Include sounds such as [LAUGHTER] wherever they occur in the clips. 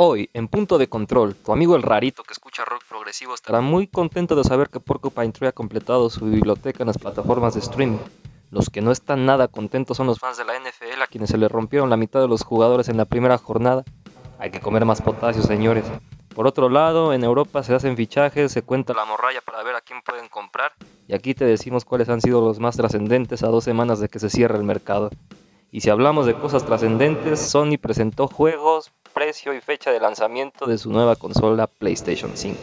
Hoy, en Punto de Control, tu amigo el rarito que escucha rock progresivo estará muy contento de saber que Porcupine Tree ha completado su biblioteca en las plataformas de streaming. Los que no están nada contentos son los fans de la NFL a quienes se les rompieron la mitad de los jugadores en la primera jornada. Hay que comer más potasio, señores. Por otro lado, en Europa se hacen fichajes, se cuenta la morralla para ver a quién pueden comprar, y aquí te decimos cuáles han sido los más trascendentes a dos semanas de que se cierre el mercado. Y si hablamos de cosas trascendentes, Sony presentó juegos, precio y fecha de lanzamiento de su nueva consola PlayStation 5.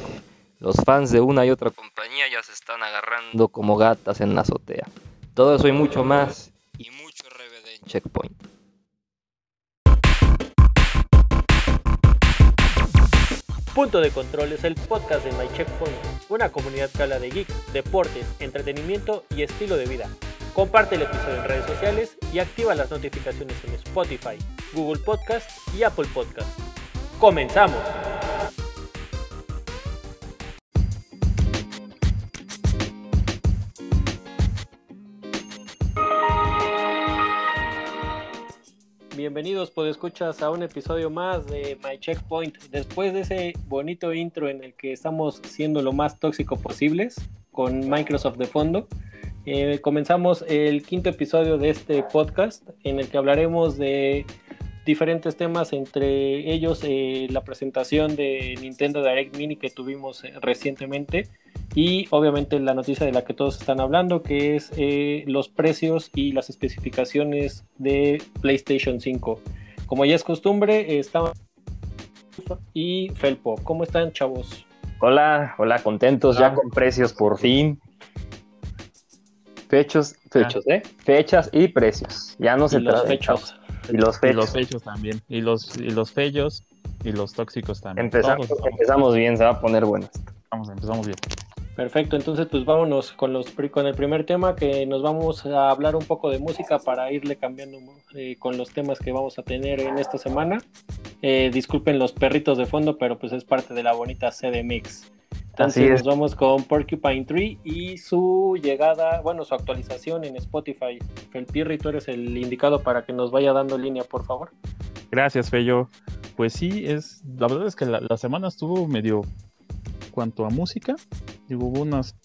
Los fans de una y otra compañía ya se están agarrando como gatas en la azotea. Todo eso y mucho más, y mucho RBD en Checkpoint. Punto de Control es el podcast de My Checkpoint, una comunidad que habla de geeks, deportes, entretenimiento y estilo de vida. Comparte el episodio en redes sociales y activa las notificaciones en Spotify, Google Podcast y Apple Podcast. ¡Comenzamos! Bienvenidos, escuchas a un episodio más de My Checkpoint. Después de ese bonito intro en el que estamos siendo lo más tóxico posibles, con Microsoft de fondo, eh, comenzamos el quinto episodio de este podcast en el que hablaremos de diferentes temas, entre ellos eh, la presentación de Nintendo Direct Mini que tuvimos eh, recientemente y obviamente la noticia de la que todos están hablando, que es los precios y las especificaciones de PlayStation 5. Como ya es costumbre, estamos y Felpo. ¿Cómo están, chavos? Hola, hola, contentos ya con precios por fin. Fechos, fechos, ¿eh? Fechas y precios. Ya no se los fechos. Y los fechos. Y los fechos también. Y los, y los fellos y los tóxicos también. Empezamos, empezamos bien, se va a poner bueno Vamos, empezamos bien. Perfecto, entonces pues vámonos con, los, con el primer tema que nos vamos a hablar un poco de música para irle cambiando eh, con los temas que vamos a tener en esta semana. Eh, disculpen los perritos de fondo, pero pues es parte de la bonita CD Mix. Entonces nos vamos con Porcupine Tree y su llegada, bueno, su actualización en Spotify. Felpirri, tú eres el indicado para que nos vaya dando línea, por favor. Gracias, Fello. Pues sí, es la verdad es que la, semana estuvo medio cuanto a música. Digo, hubo unas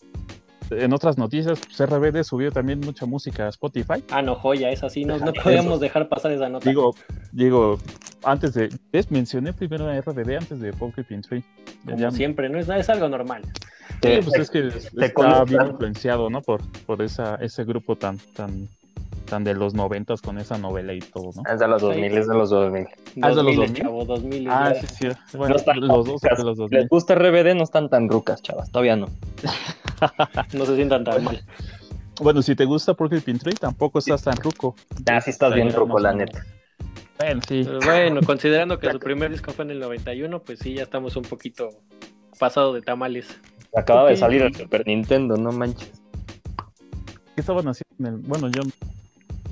en otras noticias, pues RBD subió también mucha música a Spotify. Ah, no, joya, es así, no, no podemos dejar pasar esa nota. Digo, digo, antes de. ¿ves? Mencioné primero a RBD antes de Porcupine Tree. Como siempre, ¿no? Es, es algo normal. Sí, pues es que está bien influenciado, ¿no? Por, por esa, ese grupo tan, tan, tan de los noventas con esa novela y todo, ¿no? Es de los 2000, es de los 2000. Ah, es de los 2000. Chavo, 2000 ah, sí, sí. Bueno, los dos de los 2000. Les gusta RBD, no están tan rucas, chavas, todavía no. [LAUGHS] no se sientan tan mal. Bueno, si te gusta Porcupine Tree, tampoco estás tan ruco. Ah, sí estás bien ruco, la neta. Bueno, sí. bueno, [LAUGHS] considerando que su primer disco fue en el 91, pues sí, ya estamos un poquito pasado de tamales. Acaba de salir el Super Nintendo, no manches. ¿Qué estaban haciendo? En el... Bueno, yo.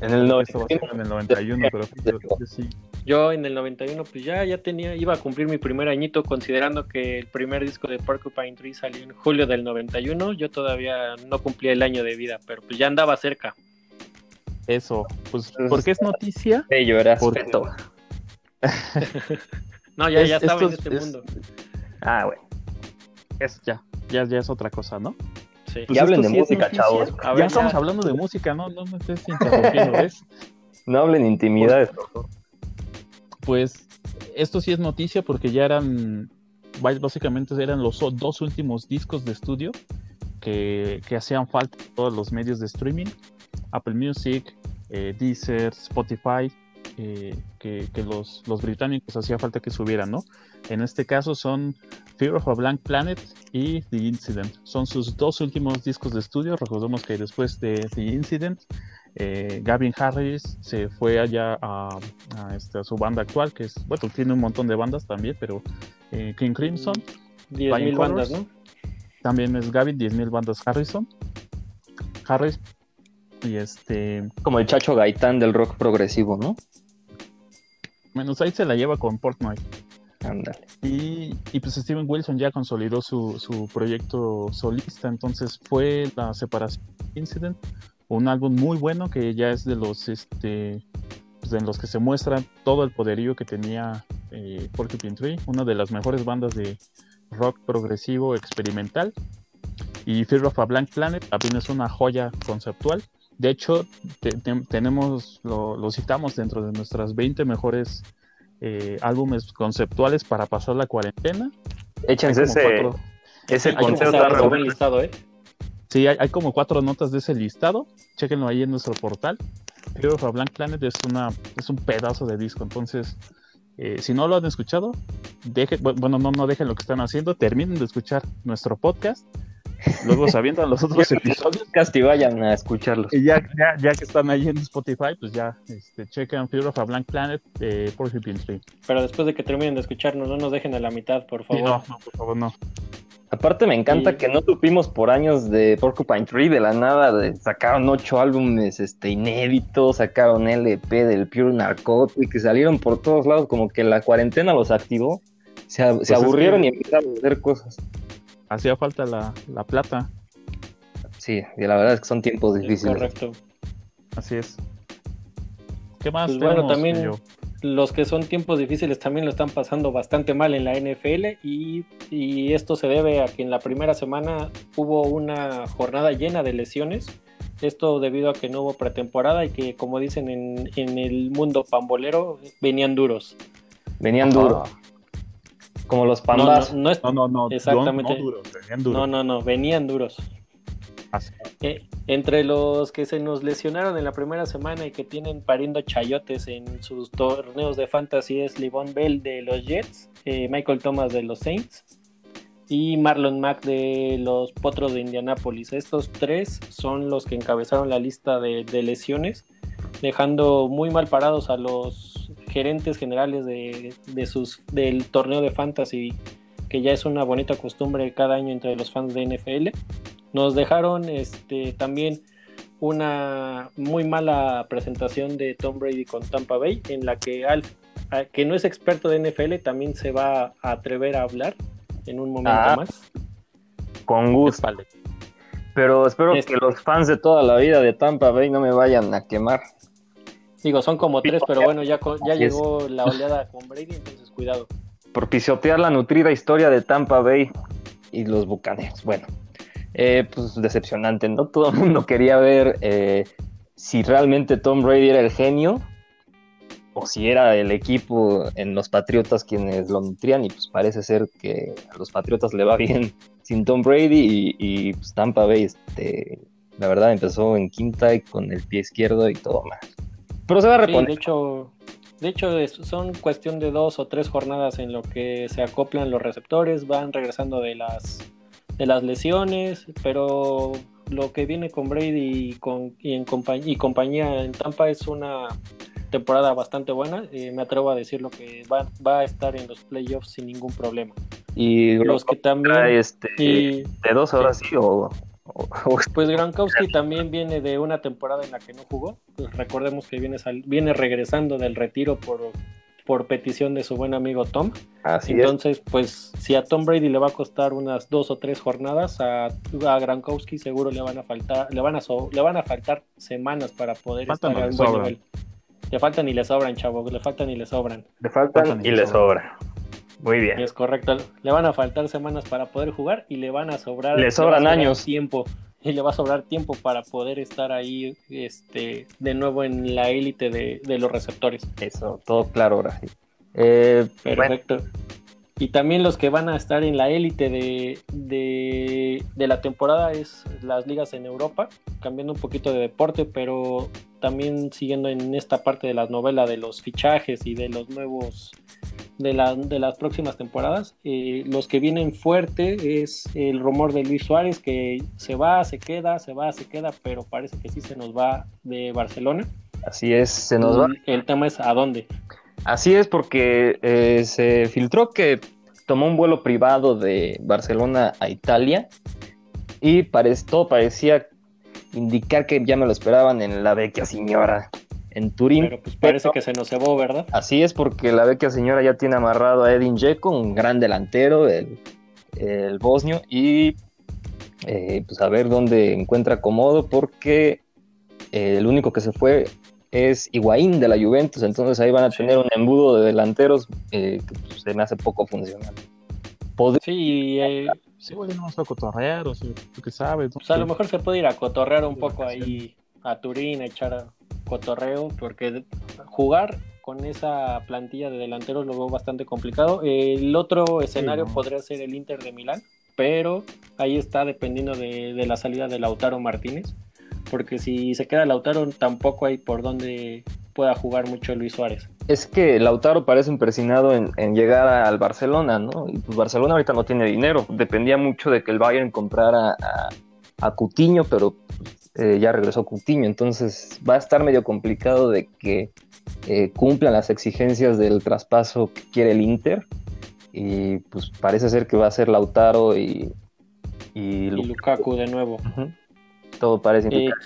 En el, 91, en el 91, pero yo, sí. Yo en el 91, pues ya, ya tenía, iba a cumplir mi primer añito, considerando que el primer disco de Porcupine Tree salió en julio del 91. Yo todavía no cumplía el año de vida, pero pues ya andaba cerca. Eso, pues, porque es noticia. Ello era porque... [LAUGHS] no, ya, ya estaba en este mundo. Ah, bueno. Es, ya, ya, ya es otra cosa, ¿no? Sí. Pues y hablen de música, chavos. ya estamos hablando de música, no, no me estés interrumpiendo, ¿ves? [LAUGHS] No hablen intimidades, por Pues esto sí es noticia porque ya eran, básicamente eran los dos últimos discos de estudio que, que hacían falta en todos los medios de streaming. Apple Music, eh, Deezer, Spotify, eh, que, los, los, británicos hacía falta que subieran, ¿no? En este caso son Fear of a Blank Planet y The Incident. Son sus dos últimos discos de estudio. Recordemos que después de The Incident, eh, Gavin Harris se fue allá a, este, su banda actual, que es, bueno, tiene un montón de bandas también, pero King Crimson. 10.000 bandas, ¿no? También es Gavin, 10.000 bandas Harrison. Harris, y este. Como el Chacho Gaitán del rock progresivo, ¿no? Menos ahí se la lleva con Portnoy. Ándale. Y, y, pues Steven Wilson ya consolidó su, su proyecto solista, entonces fue la separación Incident, un álbum muy bueno que ya es de los este pues, en los que se muestra todo el poderío que tenía eh, Porcupine Tree, una de las mejores bandas de rock progresivo experimental. Y Fear of a Blank Planet también es una joya conceptual. De hecho, tenemos, lo, citamos dentro de nuestras 20 mejores eh, álbumes conceptuales para pasar la cuarentena. Échense ese, ese concepto listado, ¿eh? Sí, hay, como cuatro notas de ese listado. Chequenlo ahí en nuestro portal. Fear of a Blank Planet es, una, es un pedazo de disco. Entonces, eh, si no lo han escuchado, dejen, bueno, no, no dejen lo que están haciendo, terminen de escuchar nuestro podcast. Luego sabiendo los otros [LAUGHS] episodios. Y vayan a escucharlos. Y ya, ya, que están ahí en Spotify, pues ya este, chequen Fear of a Blank Planet eh, por Tree. Pero después de que terminen de escucharnos, no nos dejen a la mitad, por favor. no, no, por favor, no. Aparte me encanta que no supimos por años de Porcupine Tree de la nada, sacaron ocho álbumes este, inéditos, sacaron LP del Pure Narcotic, que salieron por todos lados, como que la cuarentena los activó, se, pues aburrieron y empezaron a hacer cosas. Hacía falta la, plata. Sí, y la verdad es que son tiempos difíciles. correcto. Así es. ¿Qué más? Pues bueno, también los que son tiempos difíciles también lo están pasando bastante mal en la NFL y, esto se debe a que en la primera semana hubo una jornada llena de lesiones. Esto debido a que no hubo pretemporada y que, como dicen en, el mundo pambolero, venían duros. Venían duros. Como los pambas. No, no, no, no, exactamente. No, no, no, venían duros. Eh, entre los que se nos lesionaron en la primera semana y que tienen pariendo chayotes en sus torneos de fantasy es Livon Bell de los Jets, eh, Michael Thomas de los Saints y Marlon Mack de los Potros de Indianápolis. Estos tres son los que encabezaron la lista de, lesiones, dejando muy mal parados a los gerentes generales de, de sus, del torneo de fantasy, que ya es una bonita costumbre cada año entre los fans de NFL. Nos dejaron este, también una muy mala presentación de Tom Brady con Tampa Bay, en la que Al, que no es experto de NFL, también se va a atrever a hablar en un momento ah, más. Con gusto. Pero espero que los fans de toda la vida de Tampa Bay no me vayan a quemar. Digo, son como tres, pero bueno, ya, ya llegó la oleada con Brady, entonces cuidado. Por pisotear la nutrida historia de Tampa Bay y los bucaneros. Bueno, eh, pues decepcionante, ¿no? [LAUGHS] Todo el mundo quería ver eh, si realmente Tom Brady era el genio o si era el equipo en los Patriotas quienes lo nutrían y pues parece ser que a los Patriotas le va bien [LAUGHS] sin Tom Brady y, pues Tampa Bay, este, la verdad empezó en quinta y con el pie izquierdo y todo más. Pero se va a reponer. de hecho, de hecho, son cuestión de dos o tres jornadas en lo que se acoplan los receptores, van regresando de las de las lesiones, pero lo que viene con Brady y, con, y, en compañía, y compañía en Tampa es una temporada bastante buena. Eh, me atrevo a decir lo que va, va, a estar en los playoffs sin ningún problema. Y los que también este, de dos horas sí, o, [LAUGHS] pues Gronkowski también viene de una temporada en la que no jugó. Pues recordemos que viene viene regresando del retiro por por petición de su buen amigo Tom. Así Entonces, pues si a Tom Brady le va a costar unas dos o tres jornadas, a, a Gronkowski seguro le van a faltar, le van a le van a faltar semanas para poder estar a un buen nivel. Le faltan y le sobran, chavo, le faltan y le sobran. Le faltan, y, le sobran. Muy bien. Es correcto. Le van a faltar semanas para poder jugar y le van a sobrar. Le sobran años. Tiempo y le va a sobrar tiempo para poder estar ahí este, de nuevo en la élite de, los receptores. Eso, todo claro ahora sí. Eh, Perfecto. Y también los que van a estar en la élite de, de, la temporada es las ligas en Europa, cambiando un poquito de deporte, pero también siguiendo en esta parte de la novela de los fichajes y de los nuevos de, de las próximas temporadas. Eh, los que vienen fuerte es el rumor de Luis Suárez que se va, se queda, se va, se queda, pero parece que sí se nos va de Barcelona. Así es, se nos va. El tema es a dónde. Así es porque eh, se filtró que tomó un vuelo privado de Barcelona a Italia y todo parecía indicar que ya me lo esperaban en la vecchia señora en Turín. Pero pues parece que se nos cebó, ¿verdad? Así es, porque la vecchia señora ya tiene amarrado a Edin Dzeko, un gran delantero, el, el bosnio, y eh, pues a ver dónde encuentra acomodo, porque eh, el único que se fue es Higuaín de la Juventus, entonces ahí van a tener un embudo de delanteros eh, que pues, se me hace poco funcional. Sí, eh, sí, bueno, vamos a cotorrear, o sea, tú qué sabes. Pues a lo mejor se puede ir a cotorrear un poco ahí a Turín, a echar a cotorreo, porque jugar con esa plantilla de delanteros lo veo bastante complicado. El otro escenario podría ser el Inter de Milán, pero ahí está dependiendo de, de la salida de Lautaro Martínez porque si se queda Lautaro tampoco hay por dónde pueda jugar mucho Luis Suárez. Es que Lautaro parece impresionado en, llegar al Barcelona, ¿no? Y pues Barcelona ahorita no tiene dinero. Dependía mucho de que el Bayern comprara a, a Cutiño, pero eh, ya regresó Cutiño. Entonces va a estar medio complicado de que eh, cumplan las exigencias del traspaso que quiere el Inter. Y pues parece ser que va a ser Lautaro y, y, Lukaku de nuevo todo parece indicar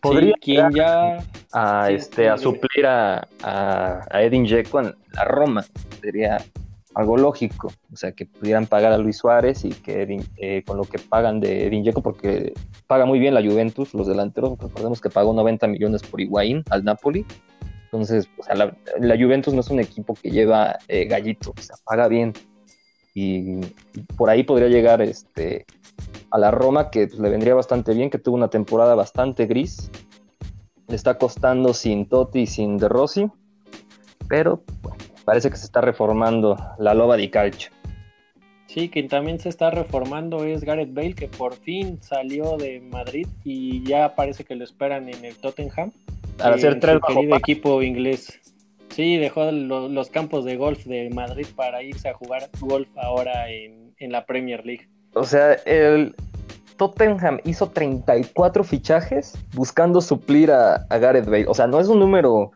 Podría quien ya a, este, a suplir a, a, Edin Dzeko en la Roma. Sería algo lógico. O sea, que pudieran pagar a Luis Suárez y que eh, con lo que pagan de Edin Dzeko, porque paga muy bien la Juventus, los delanteros. Recordemos que pagó 90 millones por Higuaín al Napoli. Entonces, o sea, la, Juventus no es un equipo que lleva eh, gallito, o sea, paga bien. Y, por ahí podría llegar este a la Roma, que pues, le vendría bastante bien, que tuvo una temporada bastante gris. Le está costando sin Totti y sin De Rossi, pero parece que se está reformando la loba di calcio. Sí, quien también se está reformando es Gareth Bale, que por fin salió de Madrid y ya parece que lo esperan en el Tottenham. Para hacer tres querido equipo inglés. Sí, dejó los campos de golf de Madrid para irse a jugar golf ahora en la Premier League. O sea, el Tottenham hizo 34 fichajes buscando suplir a, Gareth Bale. O sea, no es un número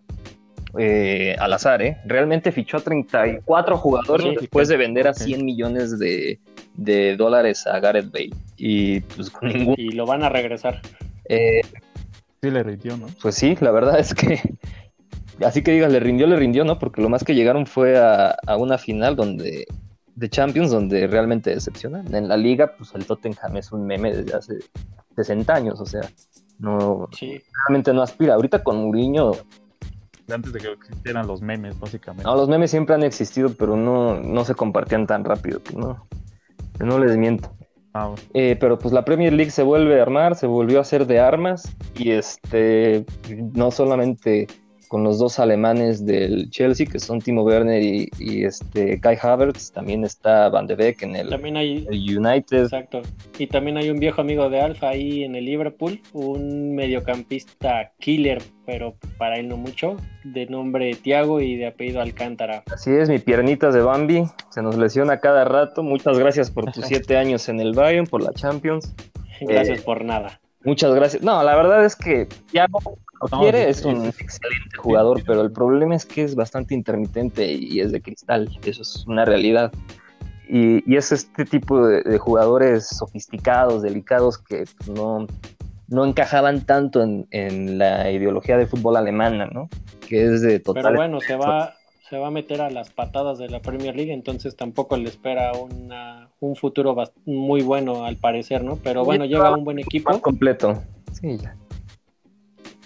eh, al azar, ¿eh? Realmente fichó a 34 jugadores después de vender a 100 millones de, dólares a Gareth Bale. Y pues con ningún... Y lo van a regresar. Eh, sí le rindió, ¿no? Pues sí, la verdad es que... Así que digas, le rindió, le rindió, ¿no? Porque lo más que llegaron fue a, a una final donde de Champions donde realmente decepcionan. En la liga, pues el Tottenham es un meme desde hace 60 años, o sea, no realmente no aspira. Ahorita con Mourinho antes de que existieran los memes, básicamente. No, los memes siempre han existido, pero no, no se compartían tan rápido, no, no les miento. Ah, eh, pero pues la Premier League se vuelve a armar, se volvió a hacer de armas y este no solamente con los dos alemanes del Chelsea, que son Timo Werner y, este Kai Havertz. También está Van de Beek en el, United. Exacto. Y también hay un viejo amigo de Alfa ahí en el Liverpool, un mediocampista killer, pero para él no mucho, de nombre Tiago y de apellido Alcántara. Así es, mi piernitas de Bambi, se nos lesiona cada rato. Muchas gracias por tus [LAUGHS] siete años en el Bayern, por la Champions. Gracias eh, por nada. Muchas gracias. No, la verdad es que Tiago quiere, es un excelente jugador, pero el problema es que es bastante intermitente y es de cristal, eso es una realidad. Y, es este tipo de, jugadores sofisticados, delicados, que no, no encajaban tanto en, la ideología de fútbol alemana, ¿no? Que es de total... Pero bueno, se va, se va a meter a las patadas de la Premier League, entonces tampoco le espera un futuro muy bueno al parecer, ¿no? Pero bueno, llega un buen equipo. completo, sí, ya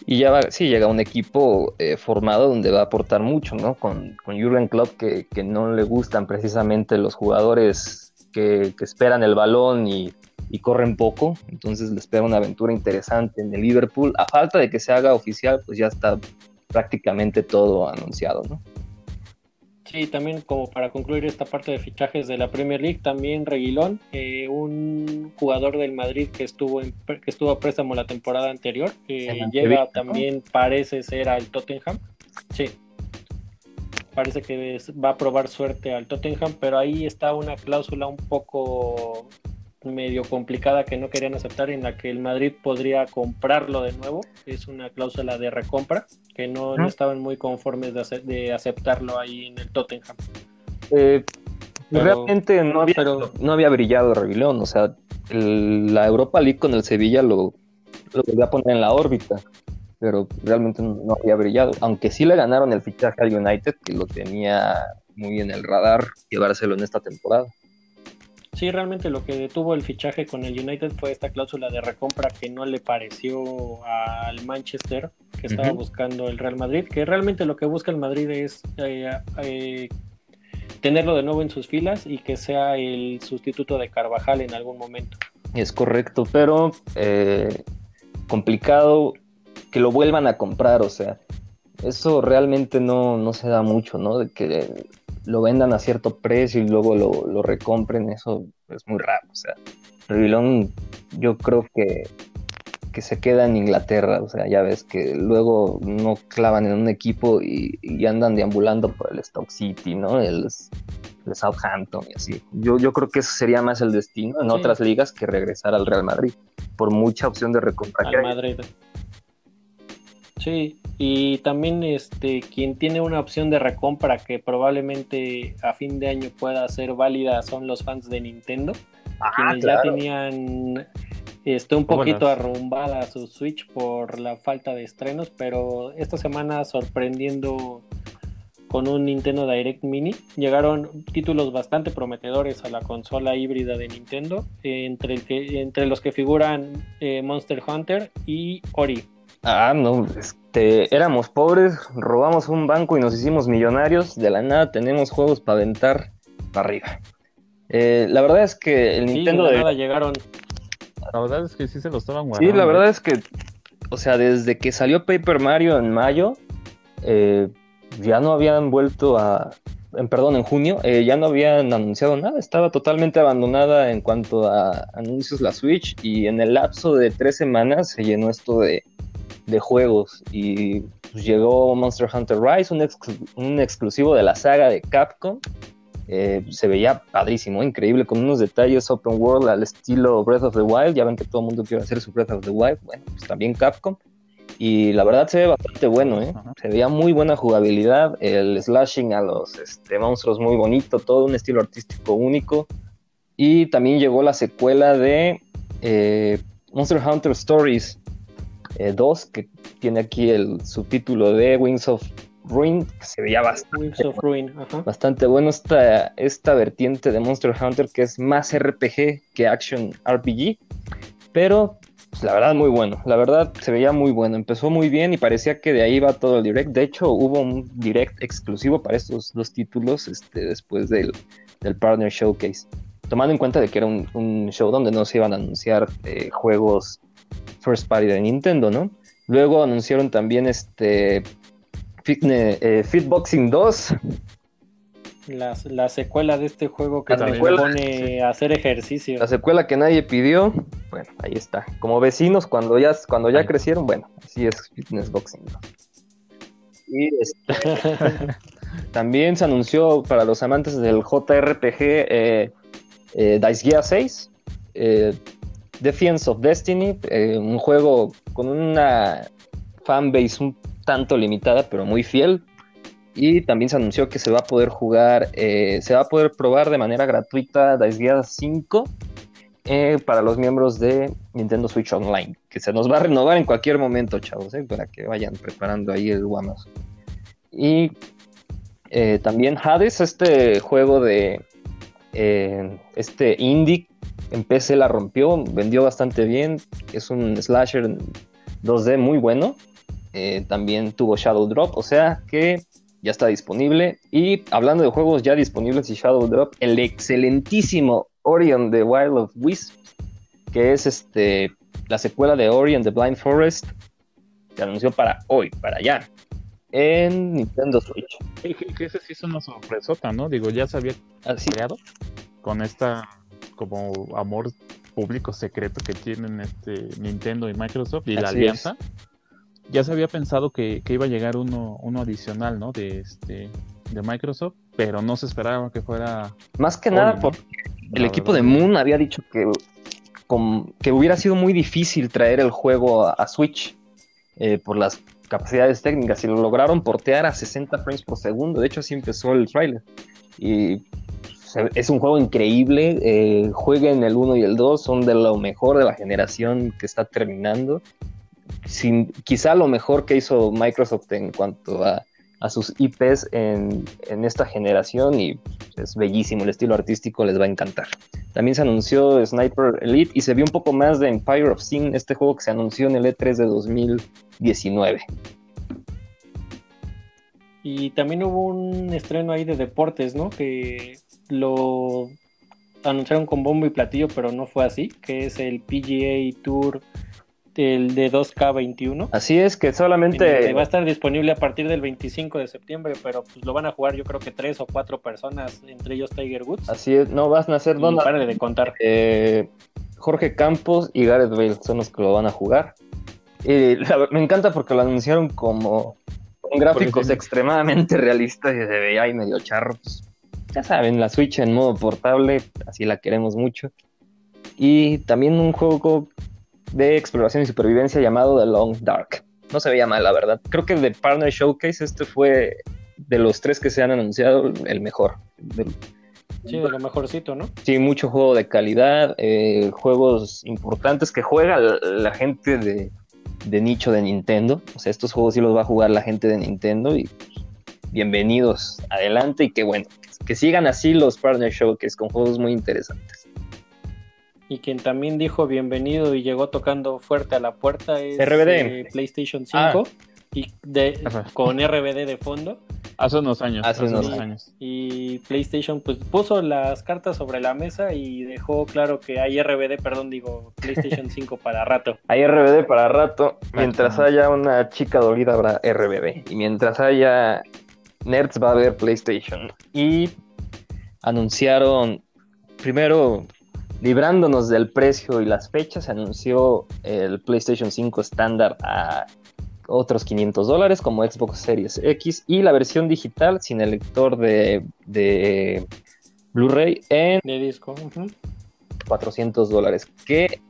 y ya va, sí, llega un equipo eh, formado donde va a aportar mucho, ¿no? Con, con Jurgen Klopp que, que, no le gustan precisamente los jugadores que, que esperan el balón y, y, corren poco, entonces le espera una aventura interesante en el Liverpool. A falta de que se haga oficial, pues ya está prácticamente todo anunciado, ¿no? Sí, también como para concluir esta parte de fichajes de la Premier League, también Reguilón, eh, un jugador del Madrid que estuvo en, que estuvo a préstamo la temporada anterior, que llega también parece ser al Tottenham. Sí. Parece que va a probar suerte al Tottenham, pero ahí está una cláusula un poco medio complicada que no querían aceptar en la que el Madrid podría comprarlo de nuevo. Es una cláusula de recompra que no, estaban muy conformes de, aceptarlo ahí en el Tottenham. Eh, realmente no había, no había brillado Reguilón, o sea, la Europa League con el Sevilla lo, lo volvió a poner en la órbita, pero realmente no había brillado, aunque sí le ganaron el fichaje al United, que lo tenía muy en el radar llevárselo en esta temporada. Sí, realmente lo que detuvo el fichaje con el United fue esta cláusula de recompra que no le pareció al Manchester que estaba buscando el Real Madrid, que realmente lo que busca el Madrid es eh, eh, tenerlo de nuevo en sus filas y que sea el sustituto de Carvajal en algún momento. Es correcto, pero eh, complicado que lo vuelvan a comprar, o sea, eso realmente no, no se da mucho, ¿no? De que lo vendan a cierto precio y luego lo, recompren, eso es muy raro. O sea, Revilón yo creo que, que se queda en Inglaterra, o sea, ya ves que luego no clavan en un equipo y, andan deambulando por el Stoke City, ¿no? El, Southampton y así. Yo, yo creo que eso sería más el destino en otras ligas que regresar al Real Madrid, por mucha opción de recompra. Al Madrid. Sí, y también este quien tiene una opción de recompra que probablemente a fin de año pueda ser válida son los fans de Nintendo, ah, quienes ya tenían este, un poquito arrumbada su Switch por la falta de estrenos, pero esta semana sorprendiendo con un Nintendo Direct Mini. Llegaron títulos bastante prometedores a la consola híbrida de Nintendo, entre, el que, entre los que figuran eh, Monster Hunter y Ori. Ah, no, este, éramos pobres, robamos un banco y nos hicimos millonarios. De la nada tenemos juegos para aventar para arriba. Eh, la verdad es que el Nintendo. De la nada llegaron. La verdad es que sí se lo estaban guardando. Sí, la verdad es que, o sea, desde que salió Paper Mario en mayo, eh, ya no habían vuelto a. En, perdón, en junio, eh, ya no habían anunciado nada. Estaba totalmente abandonada en cuanto a anuncios la Switch. Y en el lapso de tres semanas se llenó esto de de juegos y pues, llegó Monster Hunter Rise, un, un, exclusivo de la saga de Capcom. Eh, se veía padrísimo, increíble, con unos detalles open world al estilo Breath of the Wild. Ya ven que todo el mundo quiere hacer su Breath of the Wild. Bueno, pues también Capcom. Y la verdad se ve bastante bueno, ¿eh? Se veía muy buena jugabilidad, el slashing a los este, monstruos muy bonito, todo un estilo artístico único. Y también llegó la secuela de eh, Monster Hunter Stories, 2, eh, que tiene aquí el subtítulo de Wings of Ruin, que se veía bastante, bastante bueno esta, esta vertiente de Monster Hunter, que es más RPG que Action RPG, pero pues, la verdad muy bueno, la verdad se veía muy bueno, empezó muy bien y parecía que de ahí va todo el direct, de hecho hubo un direct exclusivo para estos dos títulos este, después del, Partner Showcase tomando en cuenta de que era un, show donde no se iban a anunciar eh, juegos first party de Nintendo, ¿no? Luego anunciaron también este eh, Fitboxing 2. La, secuela de este juego que se pone a hacer ejercicio. La secuela que nadie pidió, bueno, ahí está. Como vecinos cuando ya, cuando ya crecieron, bueno, así es Fitness Boxing 2. Y este, [LAUGHS] también se anunció para los amantes del JRPG eh, eh, Dice Gear 6. Defense of Destiny, eh, un juego con una fanbase un tanto limitada, pero muy fiel. Y también se anunció que se va a poder jugar, eh, se va a poder probar de manera gratuita Dice Gear 5 eh, para los miembros de Nintendo Switch Online, que se nos va a renovar en cualquier momento, chavos, para que vayan preparando ahí el guamas. Y también Hades, este juego de este indie en PC la rompió, vendió bastante bien, es un slasher 2D muy bueno. Eh, también tuvo Shadow Drop, o sea que ya está disponible. Y hablando de juegos ya disponibles y Shadow Drop, el excelentísimo Orion the Wild of Wisps, que es este la secuela de Orion the Blind Forest, se anunció para hoy, para allá, en Nintendo Switch. Que ese sí es una sorpresota, ¿no? Digo, ya se había creado con esta como amor público secreto que tienen este Nintendo y Microsoft y la alianza. Ya se había pensado que, iba a llegar uno, uno adicional, ¿no? De este de Microsoft, pero no se esperaba que fuera. Más que nada porque el equipo de Moon había dicho que, que hubiera sido muy difícil traer el juego a, Switch eh, por las capacidades técnicas y lo lograron portear a 60 frames por segundo. De hecho, así empezó el trailer. Y es un juego increíble. Eh, jueguen el 1 y el 2, son de lo mejor de la generación que está terminando. Quizá lo mejor que hizo Microsoft en cuanto a a sus IPs en, en, esta generación y es bellísimo, el estilo artístico les va a encantar. También se anunció Sniper Elite y se vio un poco más de Empire of Sin, este juego que se anunció en el E3 de 2019. Y también hubo un estreno ahí de deportes, ¿no? Que lo anunciaron con bombo y platillo, pero no fue así, que es el PGA Tour el de 2K21. Así es, que solamente... va a estar disponible a partir del 25 de septiembre, pero pues lo van a jugar yo creo que tres o cuatro personas, entre ellos Tiger Woods. Así es, no vas a hacer dos. Pare de contar. Eh, Jorge Campos y Gareth Bale son los que lo van a jugar. Y me encanta porque lo anunciaron como con gráficos extremadamente realistas y se veía ahí medio charro. Pues, ya saben, la Switch en modo portable, así la queremos mucho. Y también un juego de exploración y supervivencia llamado The Long Dark. No se veía mal, la verdad. Creo que de Partner Showcase este fue de los tres que se han anunciado el mejor. Sí, de lo mejorcito, ¿no? Sí, mucho juego de calidad, eh, juegos importantes que juega la, gente de, nicho de Nintendo. O sea, estos juegos sí los va a jugar la gente de Nintendo y pues, bienvenidos adelante y que bueno, que sigan así los Partner Showcase con juegos muy interesantes. Y quien también dijo bienvenido y llegó tocando fuerte a la puerta es RBD. Eh, PlayStation 5 ah. y de, con RBD de fondo. Hace unos años. Hace unos años. Y PlayStation pues puso las cartas sobre la mesa y dejó claro que hay RBD, perdón, digo PlayStation 5 [LAUGHS] para rato. Hay RBD para rato. Mientras haya una chica dolida habrá RBD. Y mientras haya nerds va a haber PlayStation. Y anunciaron primero Librándonos del precio y las fechas, se anunció el PlayStation 5 estándar a otros 500 dólares como Xbox Series X y la versión digital sin el lector de, de Blu-ray en de disco. 400 dólares, que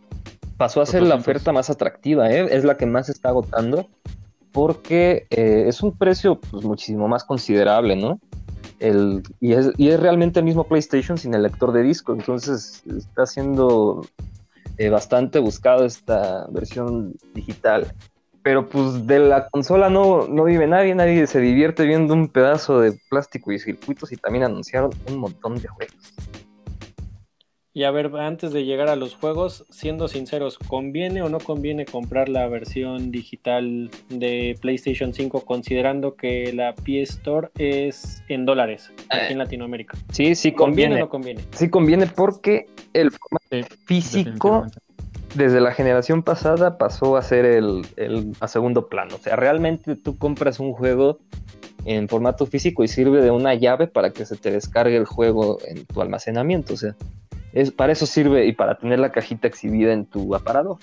pasó a ser la oferta más atractiva, ¿eh? es la que más está agotando porque eh, es un precio pues, muchísimo más considerable, ¿no? Y, es, y es realmente el mismo PlayStation sin el lector de disco, entonces está siendo eh, bastante buscado esta versión digital. Pero pues de la consola no, no vive nadie, nadie se divierte viendo un pedazo de plástico y circuitos y también anunciaron un montón de juegos. Y a ver, antes de llegar a los juegos, siendo sinceros, ¿conviene o no conviene comprar la versión digital de PlayStation 5 considerando que la PS Store es en dólares aquí en Latinoamérica? Sí, sí conviene. ¿Conviene o no conviene? Sí conviene porque el formato físico desde la generación pasada pasó a ser el, el a segundo plano. O sea, realmente tú compras un juego en formato físico y sirve de una llave para que se te descargue el juego en tu almacenamiento. O sea, es, para eso sirve y para tener la cajita exhibida en tu aparador.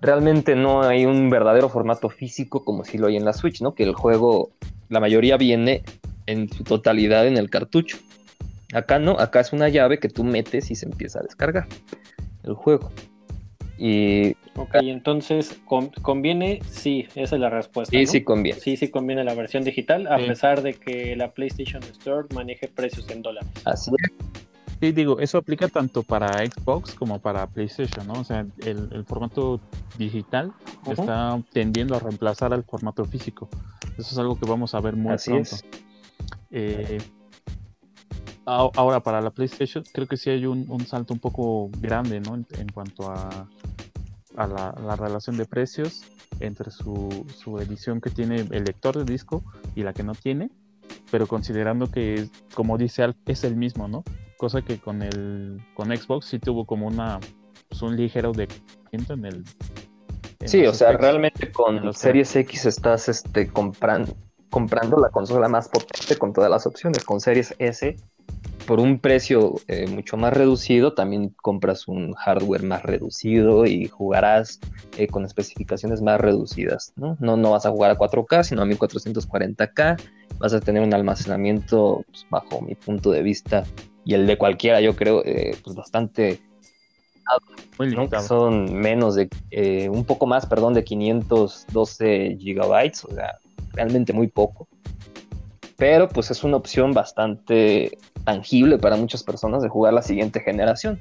Realmente no hay un verdadero formato físico como si lo hay en la Switch, ¿no? Que el juego, la mayoría viene en su totalidad en el cartucho. Acá no, acá es una llave que tú metes y se empieza a descargar el juego. Y. Ok, entonces, ¿conviene? Sí, esa es la respuesta. Sí, sí conviene. Sí, sí conviene la versión digital, a pesar de que la PlayStation Store maneje precios en dólares. Así es. Sí, digo, eso aplica tanto para Xbox como para PlayStation, ¿no? O sea, el, formato digital está tendiendo a reemplazar al formato físico. Eso es algo que vamos a ver muy pronto. Eh, ahora, para la PlayStation, creo que sí hay un, salto un poco grande, ¿no? En, cuanto a, a la, relación de precios entre su, su edición que tiene el lector de disco y la que no tiene pero considerando que, como dice Al, es el mismo, ¿no? cosa que con el con Xbox sí tuvo como una pues, un ligero de en el sí o sea realmente con Series X estás este comprando comprando la consola más potente con todas las opciones con Series S por un precio eh, mucho más reducido también compras un hardware más reducido y jugarás eh, con especificaciones más reducidas ¿no? ¿no? no vas a jugar a 4K sino a 1440K vas a tener un almacenamiento pues, bajo mi punto de vista y el de cualquiera, yo creo, eh, pues bastante Muy son menos de, un poco más, perdón, de 512 gigabytes, o sea, realmente muy poco. Pero pues es una opción bastante tangible para muchas personas de jugar la siguiente generación.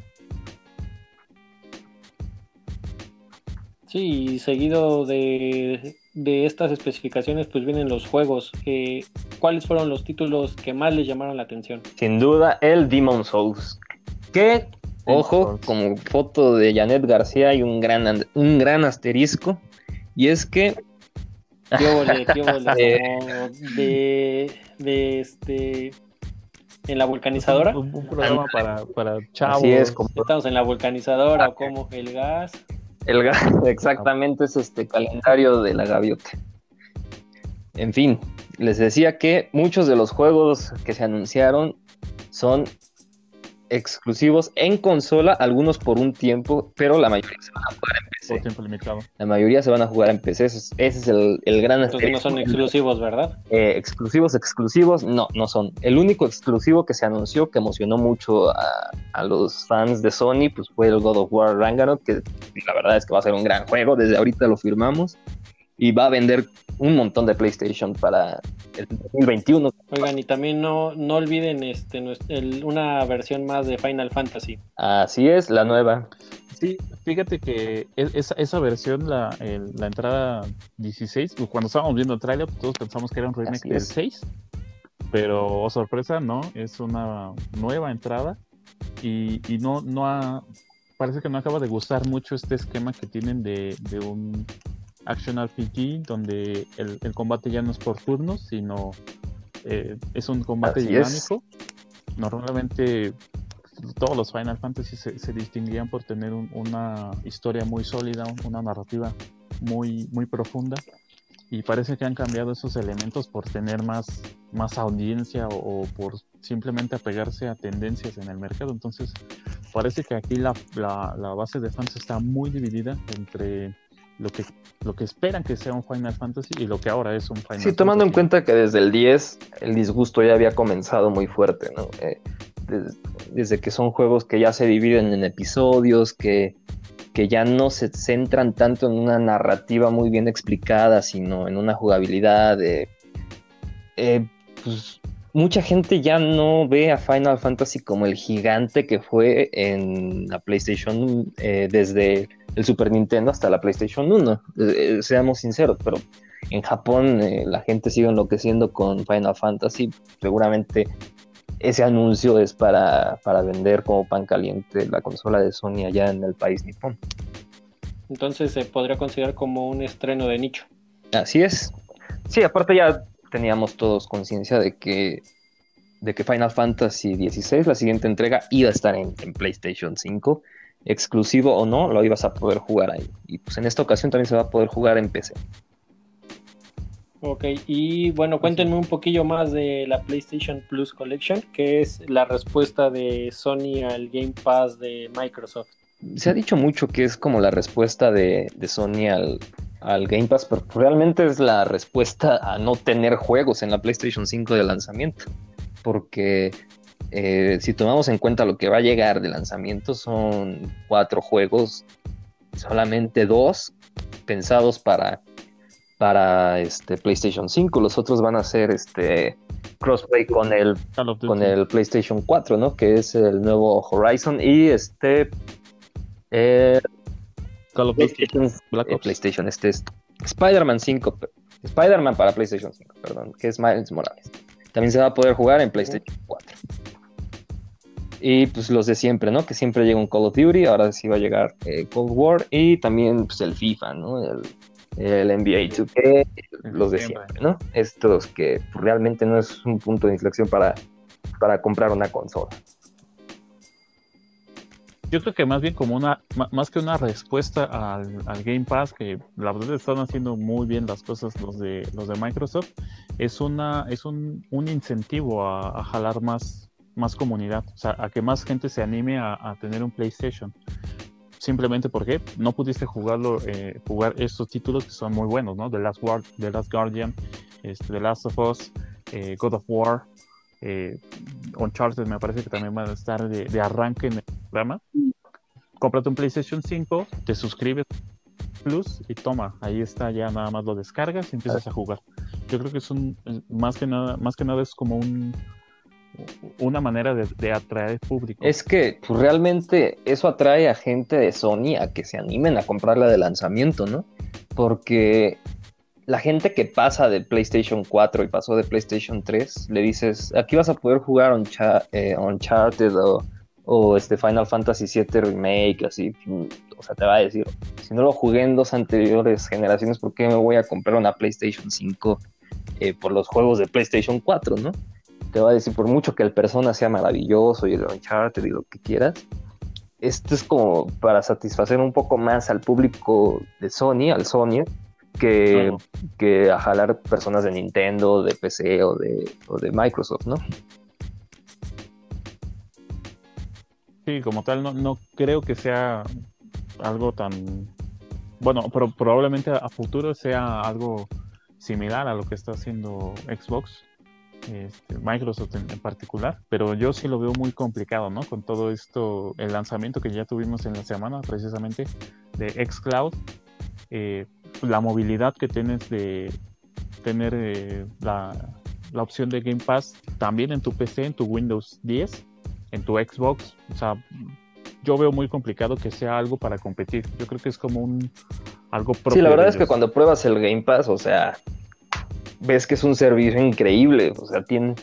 Sí, seguido de, estas especificaciones, pues vienen los juegos. Eh, ¿cuáles fueron los títulos que más les llamaron la atención? Sin duda, el Demon Souls. Que, ojo, como foto de Janet García hay un gran, un gran asterisco. Y es que. ¿Qué qué ole? [LAUGHS] de, de este en la vulcanizadora. Un, programa para, para chavos. Así es, Estamos en la vulcanizadora o como el gas. El gas, [LAUGHS] exactamente, es este calendario de la gaviota. En fin, les decía que muchos de los juegos que se anunciaron son exclusivos en consola, algunos por un tiempo, pero la mayoría se van a jugar en PC. Por tiempo limitado. La mayoría se van a jugar en PC, ese es, el, el, gran Entonces no son exclusivos, ¿verdad? Eh, exclusivos, exclusivos, no, no son. El único exclusivo que se anunció que emocionó mucho a, a, los fans de Sony, pues fue el God of War Ragnarok, que la verdad es que va a ser un gran juego, desde ahorita lo firmamos y va a vender un montón de PlayStation para el 2021. Oigan, y también no, no olviden este, el, una versión más de Final Fantasy. Así es, la nueva. Sí, fíjate que esa, esa versión, la, el, la entrada 16, cuando estábamos viendo el trailer, pues, todos pensamos que era un remake del 6, pero oh, sorpresa, no, es una nueva entrada y, y no, no ha, parece que no acaba de gustar mucho este esquema que tienen de, de un Action RPG, donde el, el, combate ya no es por turnos, sino eh, es un combate Así dinámico. Es. Normalmente todos los Final Fantasy se, se distinguían por tener un, una historia muy sólida, una narrativa muy, muy profunda. Y parece que han cambiado esos elementos por tener más, más audiencia o, o por simplemente apegarse a tendencias en el mercado. Entonces, parece que aquí la, la, la base de fans está muy dividida entre lo que, lo que esperan que sea un Final Fantasy y lo que ahora es un Final Sí, tomando Fantasy. en cuenta que desde el 10 el disgusto ya había comenzado muy fuerte, ¿no? Eh, desde, desde, que son juegos que ya se dividen en episodios, que, que ya no se centran tanto en una narrativa muy bien explicada, sino en una jugabilidad. Eh, eh, pues, mucha gente ya no ve a Final Fantasy como el gigante que fue en la PlayStation eh, desde el Super Nintendo hasta la PlayStation 1. Eh, seamos sinceros, pero en Japón eh, la gente sigue enloqueciendo con Final Fantasy. Seguramente ese anuncio es para, para vender como pan caliente la consola de Sony allá en el país nipón. Entonces se podría considerar como un estreno de nicho. Así es. Sí, aparte ya teníamos todos conciencia de que de que Final Fantasy XVI, la siguiente entrega, iba a estar en, en, PlayStation 5, exclusivo o no, lo ibas a poder jugar ahí. Y pues en esta ocasión también se va a poder jugar en PC. Ok, y bueno, cuéntenme un poquillo más de la PlayStation Plus Collection, que es la respuesta de Sony al Game Pass de Microsoft. Se ha dicho mucho que es como la respuesta de, de Sony al, al Game Pass, pero realmente es la respuesta a no tener juegos en la PlayStation 5 de lanzamiento. Porque eh, si tomamos en cuenta lo que va a llegar de lanzamiento, son cuatro juegos, solamente dos pensados para, para este PlayStation 5. Los otros van a ser este crossplay con el, con el PlayStation 4, ¿no? Que es el nuevo Horizon y este eh, Call of PlayStation, eh, PlayStation, este es Spider-Man 5, Spider-Man para PlayStation 5, perdón, que es Miles Morales. También se va a poder jugar en PlayStation 4. Y pues los de siempre, ¿no? Que siempre llega un Call of Duty, ahora sí va a llegar eh, Cold War y también pues, el FIFA, ¿no? El, el NBA 2K, los de siempre, ¿no? Estos que realmente no es un punto de inflexión para, para comprar una consola. Yo creo que más bien como una, más que una respuesta al, Game Pass, que la verdad están haciendo muy bien las cosas los de, los de Microsoft, es, una, es un, un incentivo a, jalar más, más comunidad, o sea, a que más gente se anime a, a tener un PlayStation. Simplemente porque no pudiste jugarlo, eh, jugar estos títulos que son muy buenos, ¿no? The Last, War, The Last Guardian, este, The Last of Us, eh, God of War, eh, Uncharted me parece que también van a estar de, arranque en el programa. Cómprate un PlayStation 5, te suscribes Plus y toma, ahí está ya nada más lo descargas y empiezas a jugar. Yo creo que es un más que nada, más que nada es como un una manera de, de atraer público. Es que pues, realmente eso atrae a gente de Sony a que se animen a comprarla de lanzamiento, ¿no? Porque la gente que pasa de PlayStation 4 y pasó de PlayStation 3, le dices, aquí vas a poder jugar eh, Uncharted o, este Final Fantasy VII Remake, así, o sea, te va a decir, si no lo jugué en dos anteriores generaciones, ¿por qué me voy a comprar una PlayStation 5 eh, por los juegos de PlayStation 4, no? Te va a decir, por mucho que el Persona sea maravilloso y el Uncharted y lo que quieras, esto es como para satisfacer un poco más al público de Sony, al Sony, que, que a jalar personas de Nintendo, de PC o de, o de Microsoft, ¿no? Sí, como tal, no, no creo que sea algo tan... Bueno, pero probablemente a futuro sea algo similar a lo que está haciendo Xbox, este, Microsoft en, particular, pero yo sí lo veo muy complicado, ¿no? Con todo esto, el lanzamiento que ya tuvimos en la semana precisamente de xCloud, eh, la movilidad que tienes de tener eh, la, la, opción de Game Pass también en tu PC, en tu Windows 10, en tu Xbox. O sea, yo veo muy complicado que sea algo para competir. Yo creo que es como un algo propio. Sí, la verdad es que cuando pruebas el Game Pass, o sea, ves que es un servicio increíble. O sea, tiene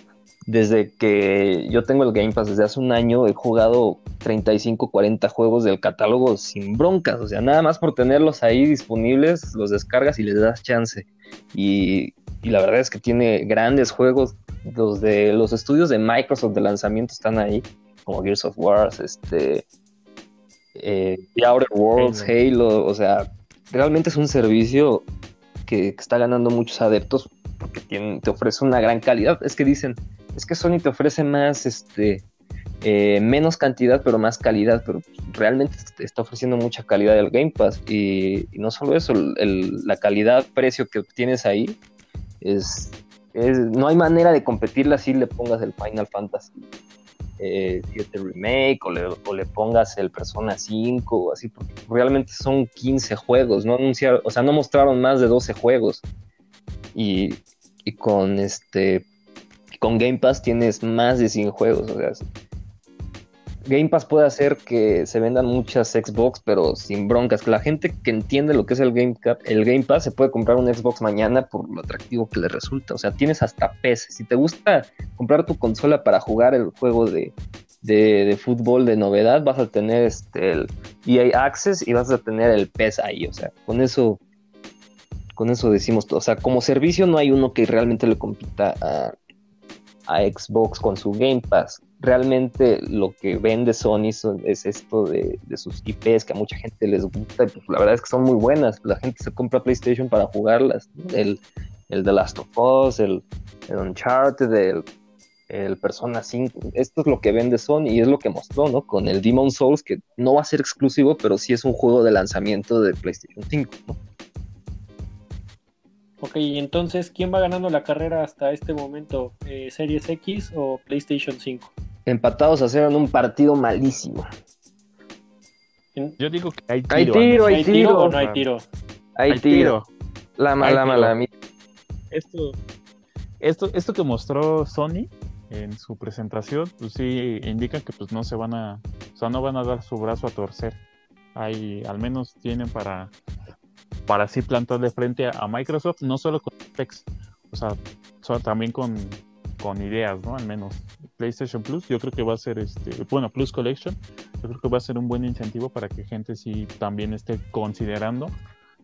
desde que yo tengo el Game Pass desde hace un año, he jugado 35, 40 juegos del catálogo sin broncas. O sea, nada más por tenerlos ahí disponibles, los descargas y les das chance. Y, la verdad es que tiene grandes juegos. Los de los estudios de Microsoft de lanzamiento están ahí, como Gears of War, este, eh, The Outer Worlds, Halo. O sea, realmente es un servicio que, que está ganando muchos adeptos porque tiene, te ofrece una gran calidad. Es que dicen, es que Sony te ofrece más, este, eh, menos cantidad, pero más calidad, pero realmente te está ofreciendo mucha calidad el Game Pass. Y, no solo eso, la calidad-precio que obtienes ahí es, no hay manera de competirla si le pongas el Final Fantasy eh, 7 Remake o le, o le, pongas el Persona 5 o así, porque realmente son 15 juegos, no anunciaron, o sea, no mostraron más de 12 juegos. Y, y con este con Game Pass tienes más de 100 juegos. O sea, Game Pass puede hacer que se vendan muchas Xbox, pero sin broncas. La gente que entiende lo que es el Game, el Game Pass se puede comprar un Xbox mañana por lo atractivo que le resulta. O sea, tienes hasta PES. Si te gusta comprar tu consola para jugar el juego de, de, fútbol de novedad, vas a tener este, el EA Access y vas a tener el PES ahí. O sea, con eso con eso decimos todo. O sea, como servicio no hay uno que realmente le compita a, a Xbox con su Game Pass. Realmente lo que vende Sony es esto de, sus IPs que a mucha gente les gusta. Pues, la verdad es que son muy buenas. La gente se compra PlayStation para jugarlas. El, el The Last of Us, el, el Uncharted, el, el Persona 5. Esto es lo que vende Sony y es lo que mostró, ¿no? Con el Demon Souls, que no va a ser exclusivo, pero sí es un juego de lanzamiento de PlayStation 5, ¿no? Ok, entonces, ¿quién va ganando la carrera hasta este momento? Eh, ¿Series X o PlayStation 5? Empatados en un partido malísimo. Yo digo que hay tiro. Hay tiro, hay, tiro. o no hay tiro? Hay, tiro. La mala, mala. Esto, esto, esto que mostró Sony en su presentación, pues sí indica que pues no se van a, o sea, no van a dar su brazo a torcer. Hay, al menos tienen para para así plantarle frente a, Microsoft, no solo con specs, o sea, también con, con ideas, ¿no? Al menos PlayStation Plus, yo creo que va a ser este, bueno, Plus Collection, yo creo que va a ser un buen incentivo para que gente sí también esté considerando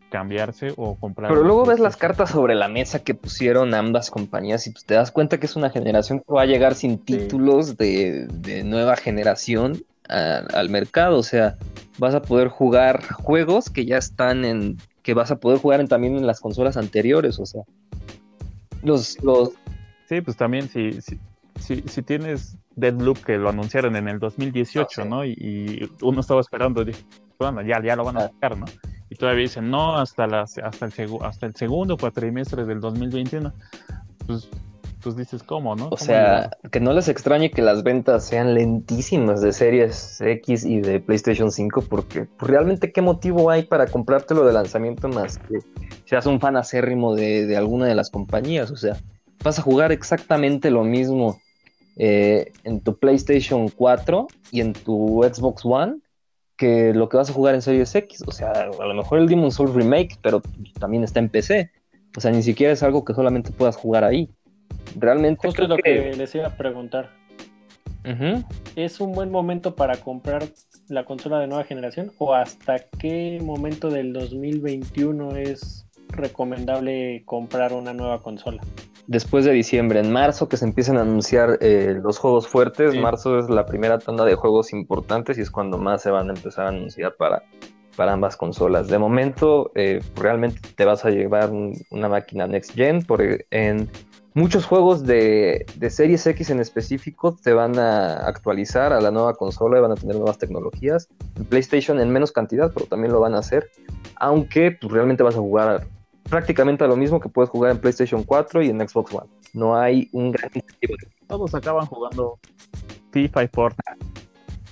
cambiarse o comprar. Pero luego ves las cartas sobre la mesa que pusieron ambas compañías y pues te das cuenta que es una generación que va a llegar sin títulos de, de, nueva generación al mercado. O sea, vas a poder jugar juegos que ya están en que vas a poder jugar también en las consolas anteriores, o sea. Los, los... Sí, pues también si, si, si, tienes Deadloop que lo anunciaron en el 2018, ¿no? Y, uno estaba esperando, bueno, ya, ya lo van a ah. sacar, ¿no? Y todavía dicen, no, hasta, las, hasta, el, hasta el segundo cuatrimestre del 2021. Pues pues dices, ¿cómo, no? O sea, que no les extrañe que las ventas sean lentísimas de Series X y de PlayStation 5, porque pues, realmente qué motivo hay para comprártelo de lanzamiento más que seas un fan acérrimo de, alguna de las compañías. O sea, vas a jugar exactamente lo mismo eh, en tu PlayStation 4 y en tu Xbox One que lo que vas a jugar en Series X. O sea, a lo mejor el Demon Souls Remake, pero también está en PC. O sea, ni siquiera es algo que solamente puedas jugar ahí. Realmente. Justo creo lo que les iba a preguntar. ¿Es un buen momento para comprar la consola de nueva generación? ¿O hasta qué momento del 2021 es recomendable comprar una nueva consola? Después de diciembre, en marzo, que se empiezan a anunciar eh, los juegos fuertes. Sí. Marzo es la primera tanda de juegos importantes y es cuando más se van a empezar a anunciar para, para ambas consolas. De momento, eh, realmente te vas a llevar un- una máquina Next Gen. Porque en muchos juegos de, de Series X en específico te van a actualizar a la nueva consola y van a tener nuevas tecnologías. En PlayStation en menos cantidad, pero también lo van a hacer. Aunque pues, realmente vas a jugar prácticamente a lo mismo que puedes jugar en PlayStation 4 y en Xbox One. No hay un gran incentivo. Todos acaban jugando FIFA y Fortnite.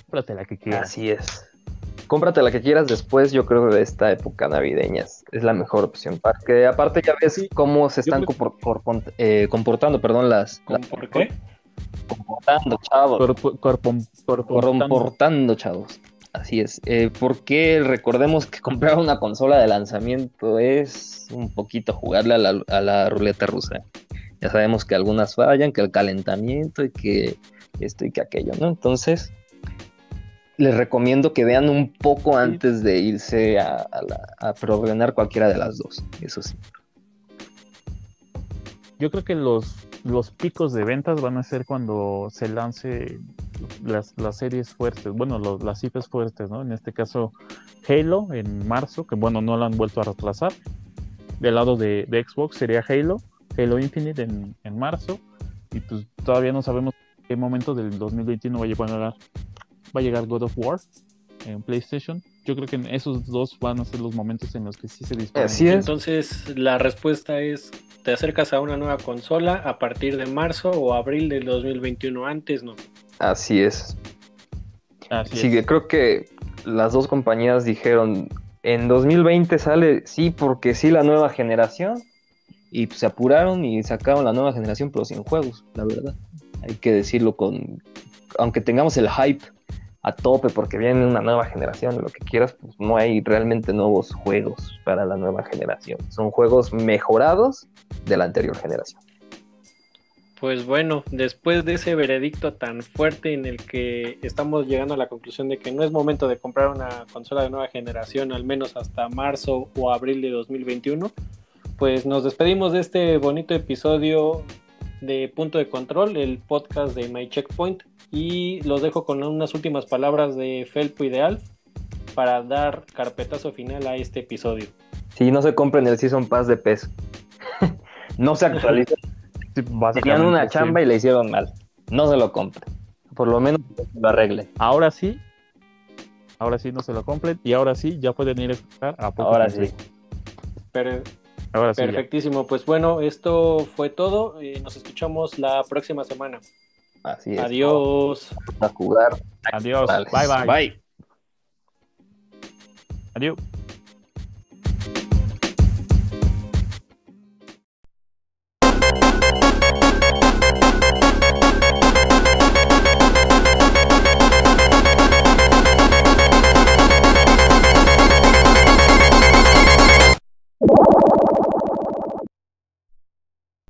Cómprate la que quieras. Así es. Cómprate la que quieras después, yo creo, de esta época navideña. Es es la mejor opción. Porque aparte ya ves Sí, cómo se están creo compor- corpon- eh, comportando, perdón, las... ¿Con las- por qué? Comportando, chavos. Corpo- corpom- corportando. Comportando, chavos. Así es. Eh, porque recordemos que [LAUGHS] comprar una consola de lanzamiento es un poquito jugarle a la, a la ruleta rusa. Ya sabemos que algunas fallan, que el calentamiento y que esto y que aquello, ¿no? Entonces, les recomiendo que vean un poco antes de irse a, a, la- cualquiera de las dos. Eso sí. Yo creo que los, los picos de ventas van a ser cuando se lance las, las series fuertes, bueno, los- las cifras fuertes, ¿no? En este caso, Halo en marzo, que bueno, no lo han vuelto a retrasar. Del lado de, de Xbox sería Halo, Halo Infinite en, en marzo, y pues todavía no sabemos qué momento del 2021 va a llegar, va a llegar God of War en PlayStation. Yo creo que en esos dos van a ser los momentos en los que sí se disparan. Así es. Entonces, la respuesta es: te acercas a una nueva consola a partir de marzo o abril del 2021. Antes no. Así es. Así es. Sí, que creo que las dos compañías dijeron, en 2020 sale, sí, porque sí, la nueva generación. Y pues, se apuraron y sacaron la nueva generación, pero sin juegos, la verdad. Hay que decirlo con... Aunque tengamos el hype a tope porque viene una nueva generación, lo que quieras, pues no hay realmente nuevos juegos para la nueva generación. Son juegos mejorados de la anterior generación. Pues bueno, después de ese veredicto tan fuerte en el que estamos llegando a la conclusión de que no es momento de comprar una consola de nueva generación, al menos hasta marzo o abril de 2021, pues nos despedimos de este bonito episodio de Punto de Control, el podcast de My Checkpoint, y los dejo con unas últimas palabras de Felpo y de Alf para dar carpetazo final a este episodio. Si no se compren el Season Pass de PES. [LAUGHS] no se actualiza Sí, Tenían una sí. chamba y le hicieron mal. No se lo compren. Por lo menos lo arregle. Ahora sí, ahora sí no se lo compren y ahora sí ya pueden ir a escuchar a poco Ahora sí. Pero Ahora sí. ya. Perfectísimo, pues bueno, esto fue todo. eh, nos escuchamos la próxima semana. Así es. Adiós. A jugar. Adiós. Vale. Bye bye. Bye. Adiós.